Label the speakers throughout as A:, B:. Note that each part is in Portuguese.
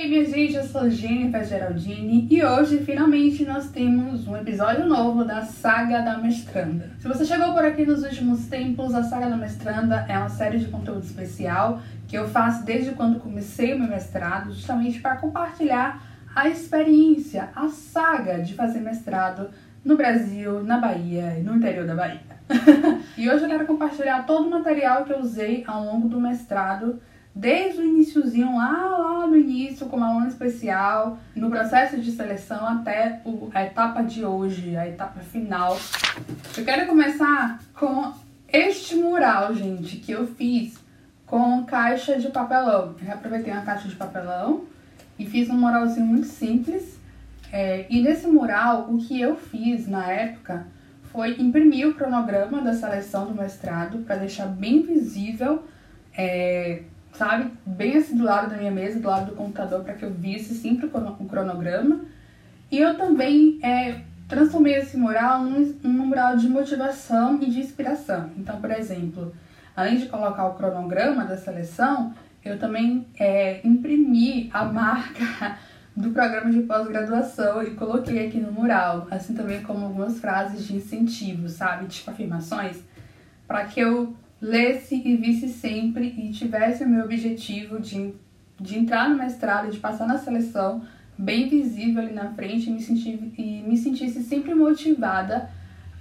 A: aí, minha gente, eu sou Jennifer Geraldine e hoje finalmente nós temos um episódio novo da Saga da Mestranda. Se você chegou por aqui nos últimos tempos, a Saga da Mestranda é uma série de conteúdo especial que eu faço desde quando comecei o meu mestrado, justamente para compartilhar a experiência, a saga de fazer mestrado no Brasil, na Bahia e no interior da Bahia. e hoje eu quero compartilhar todo o material que eu usei ao longo do mestrado desde o iníciozinho, lá, lá no início, como aluno especial, no processo de seleção até a etapa de hoje, a etapa final. Eu quero começar com este mural, gente, que eu fiz com caixa de papelão. Eu aproveitei uma caixa de papelão e fiz um muralzinho muito simples. É, e nesse mural, o que eu fiz na época foi imprimir o cronograma da seleção do mestrado para deixar bem visível é, sabe? Bem assim do lado da minha mesa, do lado do computador, para que eu visse sempre o cronograma. E eu também é, transformei esse mural num, num mural de motivação e de inspiração. Então, por exemplo, além de colocar o cronograma da seleção, eu também é, imprimi a marca do programa de pós-graduação e coloquei aqui no mural, assim também como algumas frases de incentivo, sabe? Tipo afirmações, para que eu lesse e visse sempre e tivesse o meu objetivo de, de entrar no mestrado, de passar na seleção, bem visível ali na frente e me, sentir, e me sentisse sempre motivada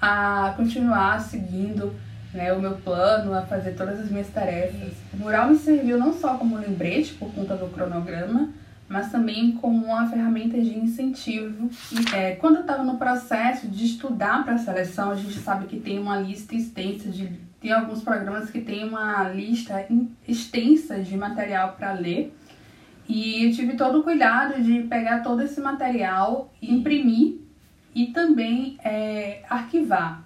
A: a continuar seguindo né, o meu plano, a fazer todas as minhas tarefas. O mural me serviu não só como lembrete por conta do cronograma, mas também como uma ferramenta de incentivo. É, quando eu estava no processo de estudar para a seleção, a gente sabe que tem uma lista extensa de tem alguns programas que tem uma lista extensa de material para ler. E eu tive todo o cuidado de pegar todo esse material, imprimir e também é, arquivar.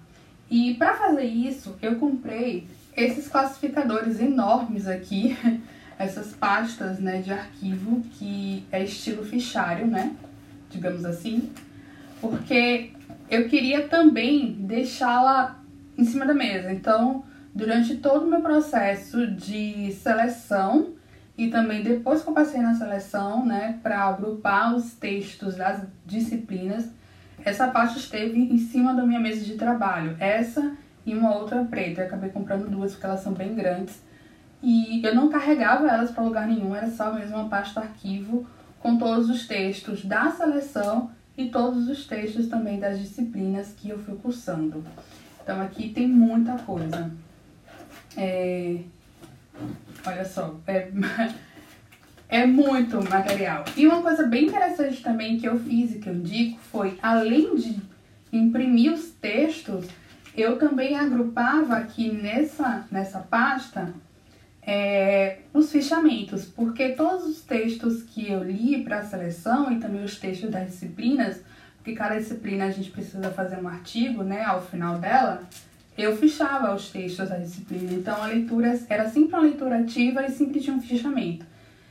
A: E para fazer isso, eu comprei esses classificadores enormes aqui, essas pastas né, de arquivo que é estilo fichário, né? Digamos assim, porque eu queria também deixá-la em cima da mesa. Então, durante todo o meu processo de seleção e também depois que eu passei na seleção, né, para agrupar os textos das disciplinas, essa parte esteve em cima da minha mesa de trabalho. Essa e uma outra preta. Eu acabei comprando duas porque elas são bem grandes. E eu não carregava elas para lugar nenhum, era só mesmo uma pasta arquivo com todos os textos da seleção e todos os textos também das disciplinas que eu fui cursando. Então aqui tem muita coisa. É... Olha só, é... é muito material. E uma coisa bem interessante também que eu fiz e que eu digo foi, além de imprimir os textos, eu também agrupava aqui nessa, nessa pasta é, os fichamentos, porque todos os textos que eu li para a seleção e também os textos das disciplinas, porque cada disciplina a gente precisa fazer um artigo, né, ao final dela, eu fichava os textos da disciplina. Então a leitura era sempre uma leitura ativa e sempre tinha um fichamento.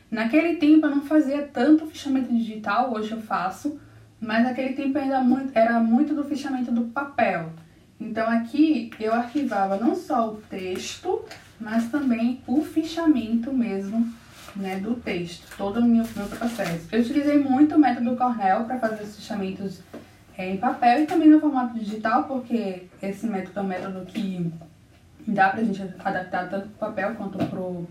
A: Naquele tempo eu não fazia tanto fichamento digital, hoje eu faço, mas naquele tempo ainda muito, era muito do fichamento do papel. Então aqui eu arquivava não só o texto, mas também o fichamento mesmo né, do texto, todo o meu, meu processo. Eu utilizei muito o método Cornell para fazer os fichamentos é, em papel e também no formato digital, porque esse método é um método que dá pra gente adaptar tanto pro papel quanto pro,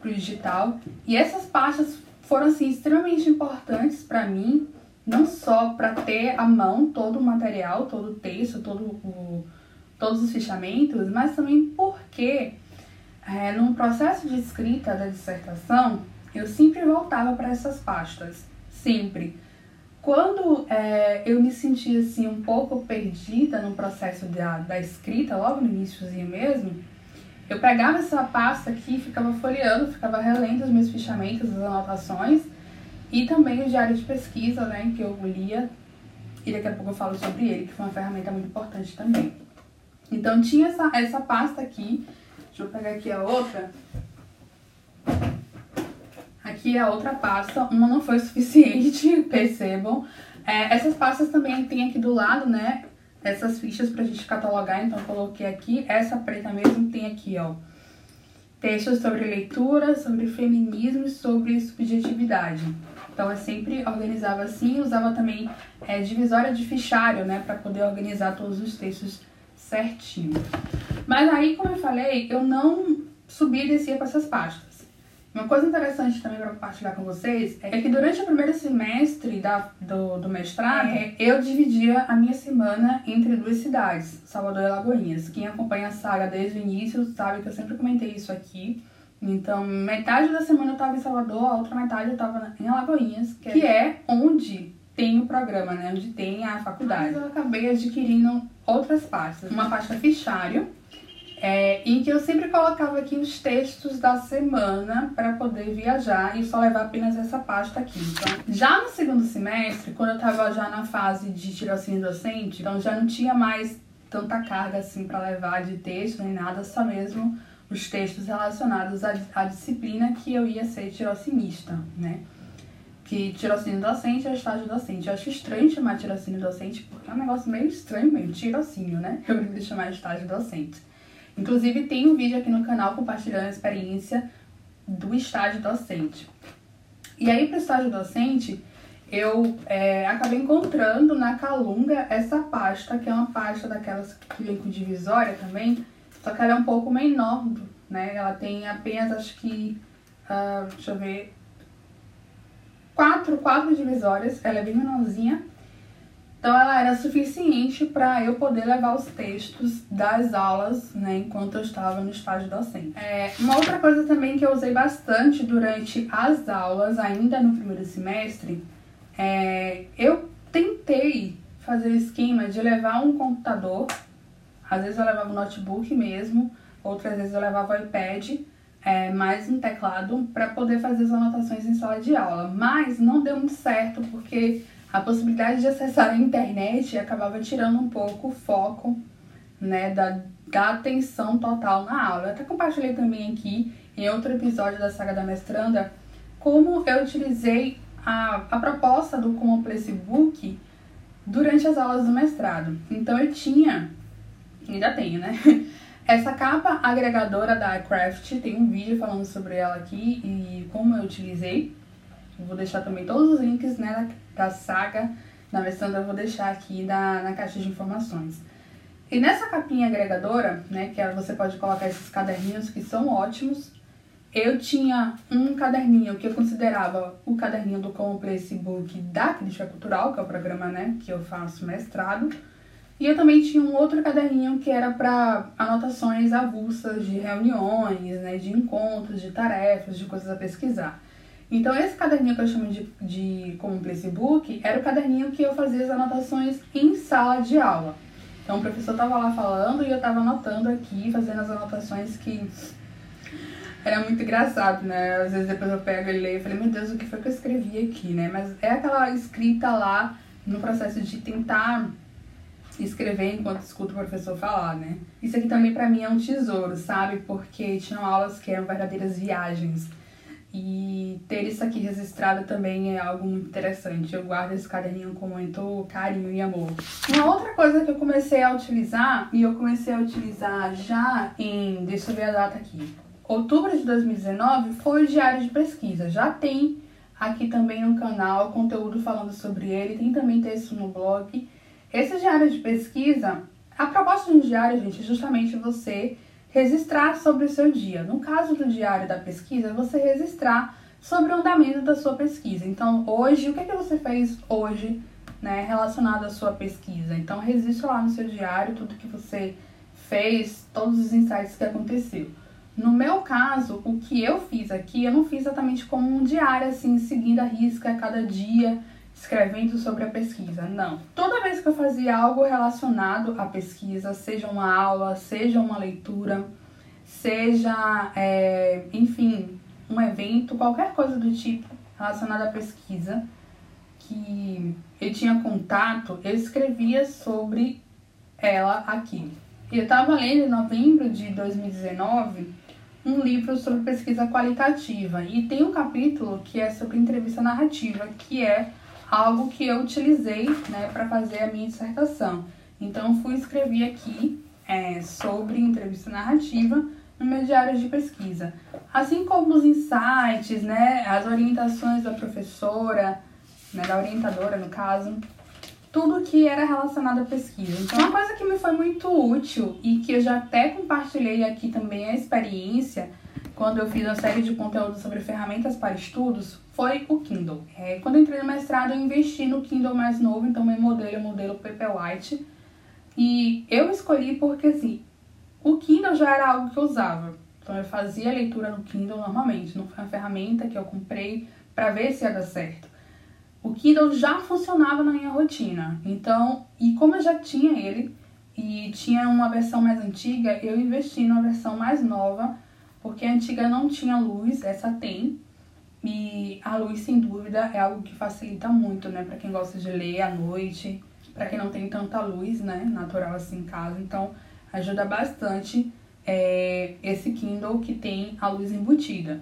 A: pro digital. E essas pastas foram, assim, extremamente importantes para mim, não só para ter à mão todo o material, todo o texto, todo o, todos os fichamentos, mas também porque é, no processo de escrita da dissertação, eu sempre voltava para essas pastas, sempre. Quando é, eu me senti assim um pouco perdida no processo da, da escrita, logo no iníciozinho mesmo, eu pegava essa pasta aqui, ficava folheando, ficava relendo os meus fichamentos, as anotações e também o diário de pesquisa, né, que eu lia e daqui a pouco eu falo sobre ele, que foi uma ferramenta muito importante também. Então tinha essa, essa pasta aqui, deixa eu pegar aqui a outra, Aqui a outra pasta, uma não foi suficiente, percebam. É, essas pastas também tem aqui do lado, né, essas fichas pra gente catalogar, então coloquei aqui. Essa preta mesmo tem aqui, ó, textos sobre leitura, sobre feminismo e sobre subjetividade. Então eu sempre organizava assim, usava também é, divisória de fichário, né, para poder organizar todos os textos certinho. Mas aí, como eu falei, eu não subia e descia para essas pastas. Uma coisa interessante também para compartilhar com vocês é que durante o primeiro semestre da, do, do mestrado, é. eu dividia a minha semana entre duas cidades, Salvador e Alagoinhas. Quem acompanha a saga desde o início sabe que eu sempre comentei isso aqui. Então, metade da semana eu estava em Salvador, a outra metade eu estava em Alagoinhas, que é onde tem o programa, né? Onde tem a faculdade. Mas eu acabei adquirindo outras pastas. Uma pasta fichário, é, em que eu sempre colocava aqui os textos da semana para poder viajar e só levar apenas essa pasta aqui. Então, já no segundo semestre, quando eu estava já na fase de tirocínio docente, então já não tinha mais tanta carga assim para levar de texto nem nada, só mesmo os textos relacionados à, à disciplina que eu ia ser tirocinista, né? Que tirocínio docente é estágio docente. Eu acho estranho chamar tirocínio docente porque é um negócio meio estranho mesmo, tirocínio, né? Eu prefiro chamar estágio docente. Inclusive, tem um vídeo aqui no canal compartilhando a experiência do estágio docente. E aí, para o estágio docente, eu é, acabei encontrando na Calunga essa pasta, que é uma pasta daquelas que vem com divisória também, só que ela é um pouco menor, né? Ela tem apenas, acho que, uh, deixa eu ver, quatro, quatro divisórias, ela é bem menorzinha. Então ela era suficiente para eu poder levar os textos das aulas, né, enquanto eu estava no estágio docente. É, uma outra coisa também que eu usei bastante durante as aulas, ainda no primeiro semestre, é, eu tentei fazer esquema de levar um computador, às vezes eu levava um notebook mesmo, outras vezes eu levava o iPad, é, mais um teclado para poder fazer as anotações em sala de aula. Mas não deu muito certo porque a possibilidade de acessar a internet acabava tirando um pouco o foco né, da, da atenção total na aula. Eu até compartilhei também aqui em outro episódio da saga da mestranda como eu utilizei a, a proposta do Place Book durante as aulas do mestrado. Então eu tinha, ainda tenho, né? Essa capa agregadora da iCraft, tem um vídeo falando sobre ela aqui e como eu utilizei. Eu vou deixar também todos os links né, da saga da Messandra, eu vou deixar aqui na, na caixa de informações. E nessa capinha agregadora, né, que você pode colocar esses caderninhos que são ótimos, eu tinha um caderninho que eu considerava o caderninho do Como Place Book da Crítica Cultural, que é o programa né, que eu faço mestrado, e eu também tinha um outro caderninho que era para anotações avulsas de reuniões, né, de encontros, de tarefas, de coisas a pesquisar. Então, esse caderninho que eu chamo de, de como Placebook era o caderninho que eu fazia as anotações em sala de aula. Então, o professor estava lá falando e eu estava anotando aqui, fazendo as anotações que era muito engraçado, né? Às vezes depois eu pego e leio e falei, meu Deus, o que foi que eu escrevi aqui, né? Mas é aquela escrita lá no processo de tentar escrever enquanto escuto o professor falar, né? Isso aqui também para mim é um tesouro, sabe? Porque tinham aulas que eram verdadeiras viagens e ter isso aqui registrado também é algo muito interessante. Eu guardo esse caderninho com muito carinho e amor. Uma outra coisa que eu comecei a utilizar, e eu comecei a utilizar já em. Deixa eu ver a data aqui. Outubro de 2019 foi o diário de pesquisa. Já tem aqui também no canal conteúdo falando sobre ele, tem também texto no blog. Esse diário de pesquisa, a proposta de um diário, gente, é justamente você registrar sobre o seu dia. No caso do diário da pesquisa, você registrar sobre o andamento da sua pesquisa. Então, hoje, o que, é que você fez hoje, né, relacionado à sua pesquisa? Então, registre lá no seu diário tudo que você fez, todos os insights que aconteceu. No meu caso, o que eu fiz aqui, eu não fiz exatamente como um diário, assim, seguindo a risca a cada dia, escrevendo sobre a pesquisa. Não. Toda vez que eu fazia algo relacionado à pesquisa, seja uma aula, seja uma leitura, seja, é, enfim, um evento, qualquer coisa do tipo relacionada à pesquisa que eu tinha contato, eu escrevia sobre ela aqui. Eu estava lendo em novembro de 2019 um livro sobre pesquisa qualitativa e tem um capítulo que é sobre entrevista narrativa, que é algo que eu utilizei né, para fazer a minha dissertação. Então, fui escrever aqui é, sobre entrevista narrativa no meu diário de pesquisa. Assim como os insights, né, as orientações da professora, né, da orientadora no caso, tudo que era relacionado à pesquisa. Então, uma coisa que me foi muito útil e que eu já até compartilhei aqui também a experiência quando eu fiz uma série de conteúdos sobre ferramentas para estudos foi o Kindle. É, quando entrei no mestrado, eu investi no Kindle mais novo, então meu modelo é o modelo Paperwhite. E eu escolhi porque, assim, o Kindle já era algo que eu usava. Então eu fazia leitura no Kindle normalmente, não foi uma ferramenta que eu comprei para ver se ia dar certo. O Kindle já funcionava na minha rotina. Então, e como eu já tinha ele e tinha uma versão mais antiga, eu investi numa versão mais nova, porque a antiga não tinha luz, essa tem. E a luz, sem dúvida, é algo que facilita muito, né, para quem gosta de ler à noite, para quem não tem tanta luz, né, natural assim em casa. Então, ajuda bastante é, esse Kindle que tem a luz embutida.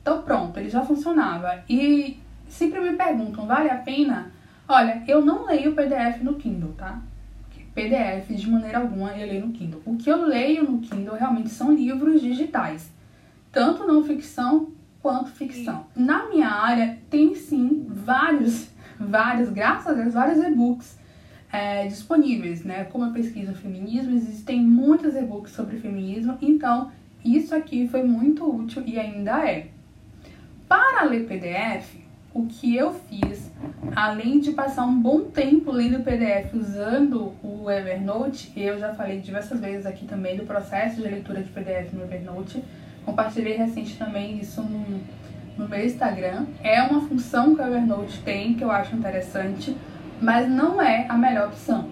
A: Então pronto, ele já funcionava. E sempre me perguntam, vale a pena? Olha, eu não leio PDF no Kindle, tá? PDF de maneira alguma eu leio no Kindle. O que eu leio no Kindle realmente são livros digitais, tanto não ficção quanto ficção. Na minha área tem sim vários, vários, graças a Deus, vários e-books é, disponíveis, né? Como eu pesquiso feminismo, existem muitos e-books sobre feminismo, então isso aqui foi muito útil e ainda é. Para ler PDF, o que eu fiz, além de passar um bom tempo lendo PDF usando o Evernote, eu já falei diversas vezes aqui também do processo de leitura de PDF no Evernote, compartilhei recente também isso no, no meu Instagram. É uma função que o Evernote tem que eu acho interessante mas não é a melhor opção.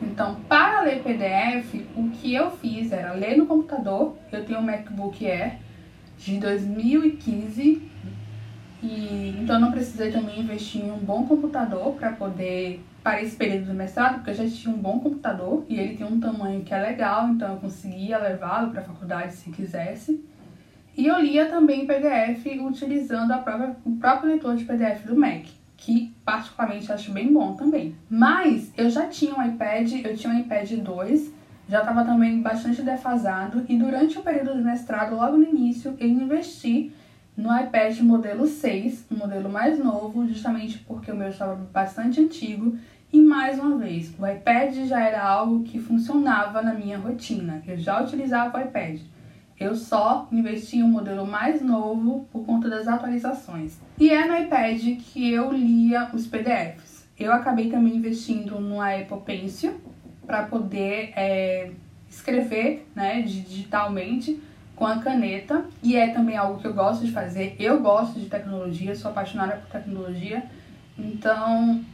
A: Então, para ler PDF, o que eu fiz era ler no computador. Eu tenho um MacBook Air de 2015 e então não precisei também investir em um bom computador para poder para esse período do mestrado, porque eu já tinha um bom computador e ele tem um tamanho que é legal, então eu conseguia levá-lo para a faculdade se quisesse. E eu lia também PDF utilizando a própria, o próprio leitor de PDF do Mac que particularmente acho bem bom também. Mas eu já tinha um iPad, eu tinha um iPad 2, já estava também bastante defasado e durante o período do mestrado, logo no início, eu investi no iPad modelo 6, um modelo mais novo, justamente porque o meu estava bastante antigo. E mais uma vez, o iPad já era algo que funcionava na minha rotina. Eu já utilizava o iPad. Eu só investi em um modelo mais novo por conta das atualizações. E é no iPad que eu lia os PDFs. Eu acabei também investindo no Apple Pencil para poder é, escrever né, digitalmente com a caneta. E é também algo que eu gosto de fazer. Eu gosto de tecnologia, sou apaixonada por tecnologia. Então,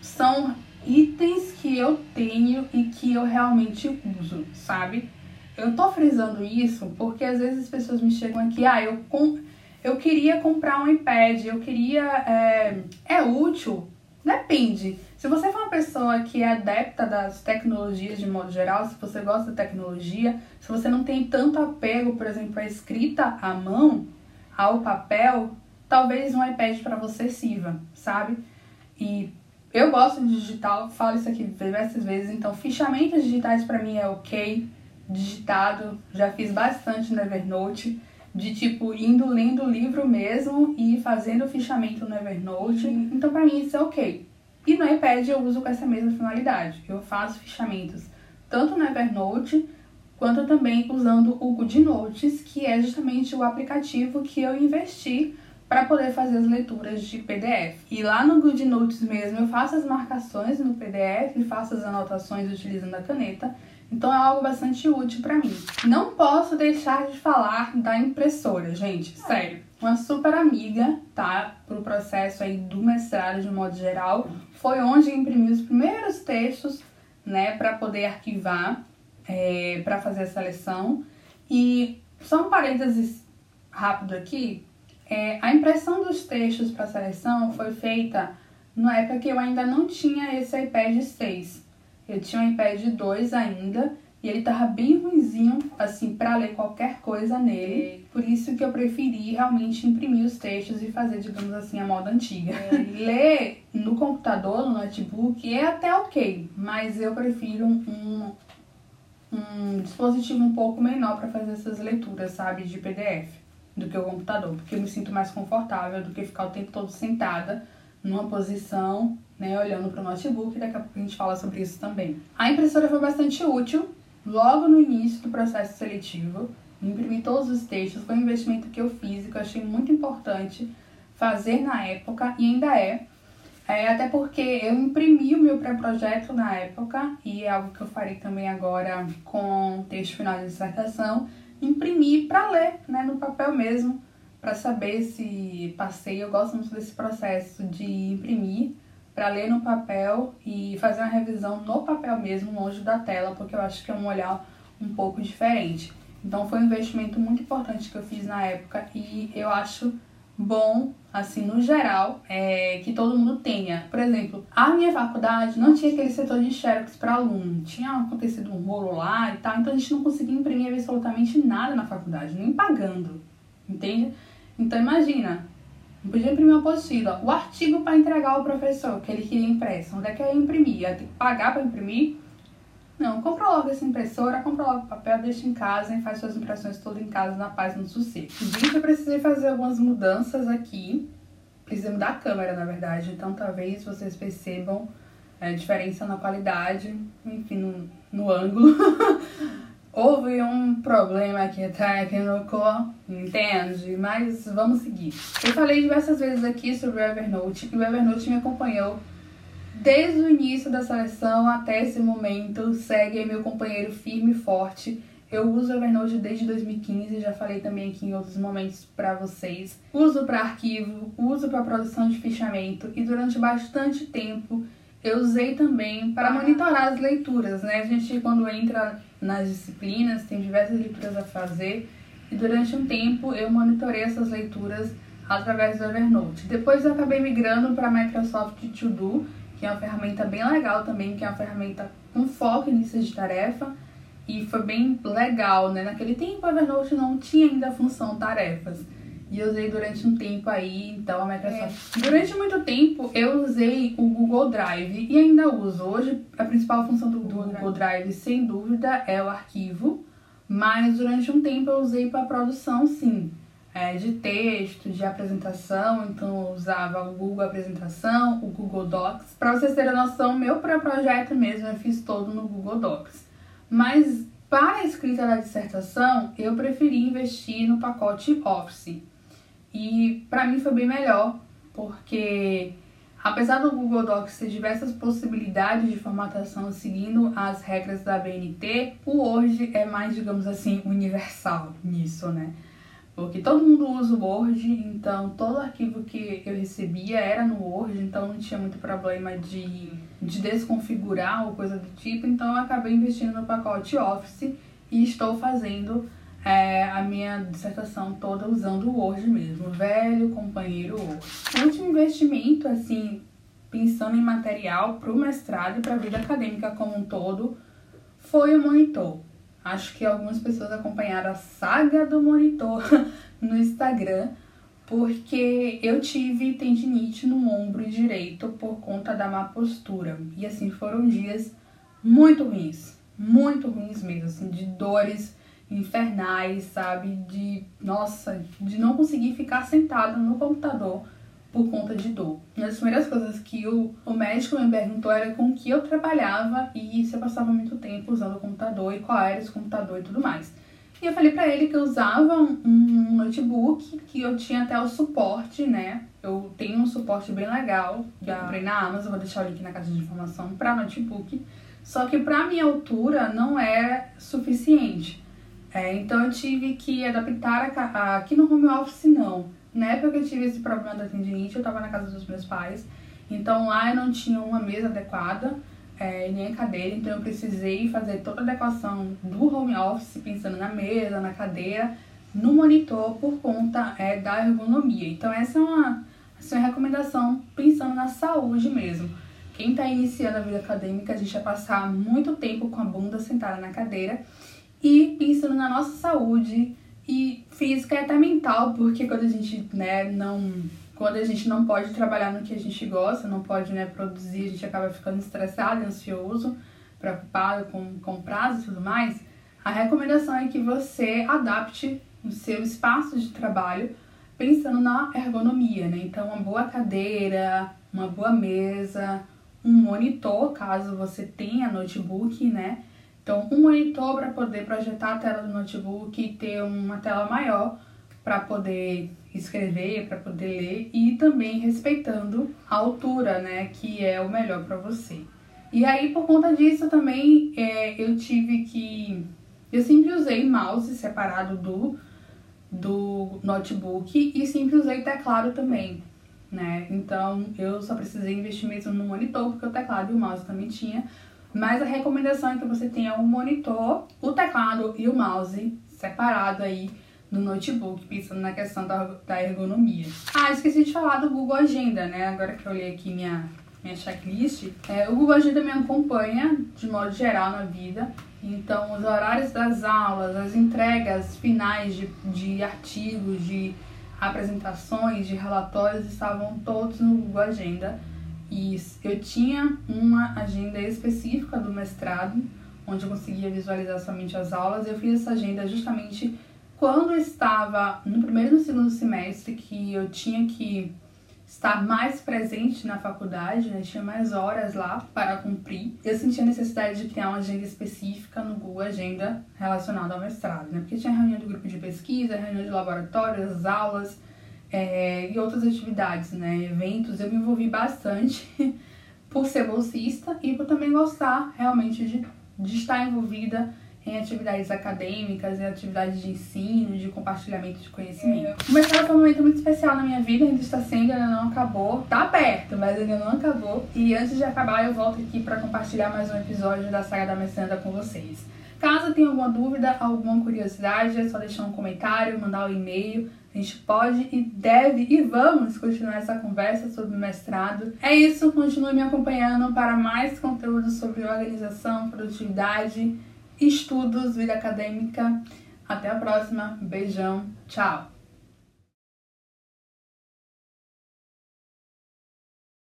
A: são itens que eu tenho e que eu realmente uso, sabe? Eu tô frisando isso porque às vezes as pessoas me chegam aqui, ah, eu, com, eu queria comprar um iPad, eu queria. É, é útil? Depende. Se você for uma pessoa que é adepta das tecnologias de modo geral, se você gosta da tecnologia, se você não tem tanto apego, por exemplo, à escrita à mão, ao papel, talvez um iPad para você sirva, sabe? E eu gosto de digital, falo isso aqui diversas vezes, então fichamentos digitais para mim é ok digitado, já fiz bastante no Evernote, de tipo indo lendo o livro mesmo e fazendo o fichamento no Evernote. Então para mim isso é ok. E no iPad eu uso com essa mesma finalidade. Eu faço fichamentos tanto no Evernote quanto também usando o GoodNotes, que é justamente o aplicativo que eu investi para poder fazer as leituras de PDF. E lá no GoodNotes mesmo eu faço as marcações no PDF, faço as anotações utilizando a caneta então é algo bastante útil para mim. Não posso deixar de falar da impressora, gente, sério. Uma super amiga, tá? Pro processo aí do mestrado de modo geral. Foi onde imprimi os primeiros textos, né, para poder arquivar, é, para fazer a seleção. E só um parênteses rápido aqui. É, a impressão dos textos para seleção foi feita na época que eu ainda não tinha esse iPad 6. Eu tinha um iPad 2 ainda e ele tava bem ruimzinho, assim, para ler qualquer coisa nele. Por isso que eu preferi realmente imprimir os textos e fazer, digamos assim, a moda antiga. É. ler no computador, no notebook, é até ok, mas eu prefiro um, um dispositivo um pouco menor para fazer essas leituras, sabe, de PDF, do que o computador, porque eu me sinto mais confortável do que ficar o tempo todo sentada numa posição, né, olhando para o notebook, daqui a pouco a gente fala sobre isso também. A impressora foi bastante útil logo no início do processo seletivo, imprimir todos os textos, foi um investimento que eu fiz e que eu achei muito importante fazer na época e ainda é, é, até porque eu imprimi o meu pré-projeto na época, e é algo que eu farei também agora com o texto final de dissertação, imprimir para ler, né, no papel mesmo, para saber se passei. Eu gosto muito desse processo de imprimir para ler no papel e fazer uma revisão no papel mesmo, longe da tela, porque eu acho que é um olhar um pouco diferente. Então foi um investimento muito importante que eu fiz na época e eu acho bom, assim, no geral, é, que todo mundo tenha. Por exemplo, a minha faculdade não tinha aquele setor de xerox para aluno, tinha acontecido um rolo lá e tal, então a gente não conseguia imprimir absolutamente nada na faculdade, nem pagando, entende? Então imagina, não podia imprimir uma apostila, o artigo para entregar ao professor que ele queria impresso, onde é que eu ia imprimir? Ia ter que pagar para imprimir? Não, compra logo essa impressora, compra logo papel, deixa em casa e faz suas impressões tudo em casa, na paz, no sossego. Dito, eu precisei fazer algumas mudanças aqui. Precisei mudar a câmera, na verdade, então talvez vocês percebam a é, diferença na qualidade, enfim, no, no ângulo. Houve um problema aqui técnico, entende? Mas vamos seguir. Eu falei diversas vezes aqui sobre o Evernote e o Evernote me acompanhou Desde o início da seleção até esse momento, segue meu companheiro firme e forte. Eu uso o Evernote desde 2015, já falei também aqui em outros momentos para vocês. Uso para arquivo, uso para produção de fichamento e durante bastante tempo eu usei também para monitorar as leituras, né? A gente quando entra nas disciplinas tem diversas leituras a fazer e durante um tempo eu monitorei essas leituras através do Evernote. Depois eu acabei migrando para Microsoft To Do que é uma ferramenta bem legal também, que é uma ferramenta com foco em listas de tarefa. E foi bem legal, né? Naquele tempo a Evernote não tinha ainda a função tarefas. E eu usei durante um tempo aí, então a Microsoft. É. Durante muito tempo eu usei o Google Drive e ainda uso. Hoje a principal função do Google, Google Drive. Drive, sem dúvida, é o arquivo. Mas durante um tempo eu usei para produção, sim é, de texto, de apresentação, então eu usava o Google Apresentação, o Google Docs. Para vocês terem noção, meu pré-projeto mesmo eu fiz todo no Google Docs. Mas para a escrita da dissertação, eu preferi investir no pacote Office. E para mim foi bem melhor, porque apesar do Google Docs ter diversas possibilidades de formatação seguindo as regras da BNT, o Word é mais, digamos assim, universal nisso, né? Porque todo mundo usa o Word, então todo arquivo que eu recebia era no Word, então não tinha muito problema de, de desconfigurar ou coisa do tipo. Então eu acabei investindo no pacote Office e estou fazendo é, a minha dissertação toda usando o Word mesmo, velho companheiro Word. O último investimento, assim, pensando em material para o mestrado e para a vida acadêmica como um todo, foi o monitor. Acho que algumas pessoas acompanharam a saga do monitor no Instagram, porque eu tive tendinite no ombro direito por conta da má postura. E assim, foram dias muito ruins, muito ruins mesmo, assim, de dores infernais, sabe? De, nossa, de não conseguir ficar sentada no computador por conta de dor. Uma das primeiras coisas que o, o médico me perguntou era com que eu trabalhava e se eu passava muito tempo usando o computador e qual era esse computador e tudo mais. E eu falei para ele que eu usava um, notebook, que eu tinha até o suporte, né? Eu tenho um suporte bem legal, que eu comprei na Amazon, vou deixar o link na caixa de informação para notebook. Só que para minha altura não é suficiente. É, então eu tive que adaptar a, a, aqui no home office não na época que eu tive esse problema da tendinite, eu tava na casa dos meus pais. Então lá eu não tinha uma mesa adequada, é, nem cadeira, então eu precisei fazer toda a adequação do home office, pensando na mesa, na cadeira, no monitor, por conta é, da ergonomia. Então essa é uma, essa é uma recomendação pensando na saúde mesmo. Quem está iniciando a vida acadêmica, a gente vai passar muito tempo com a bunda sentada na cadeira e pensando na nossa saúde, e física é até mental, porque quando a gente, né, não. Quando a gente não pode trabalhar no que a gente gosta, não pode, né, produzir, a gente acaba ficando estressado, ansioso. preocupado com, com prazo e tudo mais, a recomendação é que você adapte o seu espaço de trabalho pensando na ergonomia, né? Então, uma boa cadeira, uma boa mesa, um monitor, caso você tenha notebook, né? Então, um monitor para poder projetar a tela do notebook e ter uma tela maior para poder escrever, para poder ler e também respeitando a altura, né, que é o melhor para você. E aí, por conta disso também, é, eu tive que. Eu sempre usei mouse separado do, do notebook e sempre usei teclado também, né? Então, eu só precisei investir mesmo no monitor, porque o teclado e o mouse também tinha. Mas a recomendação é que você tenha o um monitor, o teclado e o mouse separado aí no notebook, pensando na questão da, da ergonomia. Ah, esqueci de falar do Google Agenda, né? Agora que eu olhei aqui minha, minha checklist, é, o Google Agenda me acompanha de modo geral na vida. Então, os horários das aulas, as entregas finais de, de artigos, de apresentações, de relatórios estavam todos no Google Agenda. E eu tinha uma agenda específica do mestrado, onde eu conseguia visualizar somente as aulas. Eu fiz essa agenda justamente quando eu estava no primeiro e no segundo semestre, que eu tinha que estar mais presente na faculdade, né? tinha mais horas lá para cumprir, eu sentia a necessidade de criar uma agenda específica no Google Agenda relacionada ao mestrado, né? Porque tinha reunião do grupo de pesquisa, reunião de laboratório, as aulas é, e outras atividades, né? Eventos. Eu me envolvi bastante por ser bolsista e por também gostar realmente de, de estar envolvida em atividades acadêmicas, em atividades de ensino, de compartilhamento de conhecimento. O mestrado foi um momento muito especial na minha vida, ainda está sendo, ainda não acabou. Tá perto, mas ainda não acabou. E antes de acabar, eu volto aqui para compartilhar mais um episódio da saga da mestranda com vocês. Caso tenha alguma dúvida, alguma curiosidade, é só deixar um comentário, mandar um e-mail. A gente pode e deve e vamos continuar essa conversa sobre mestrado. É isso, continue me acompanhando para mais conteúdo sobre organização, produtividade estudos, vida acadêmica. Até a próxima. Beijão. Tchau.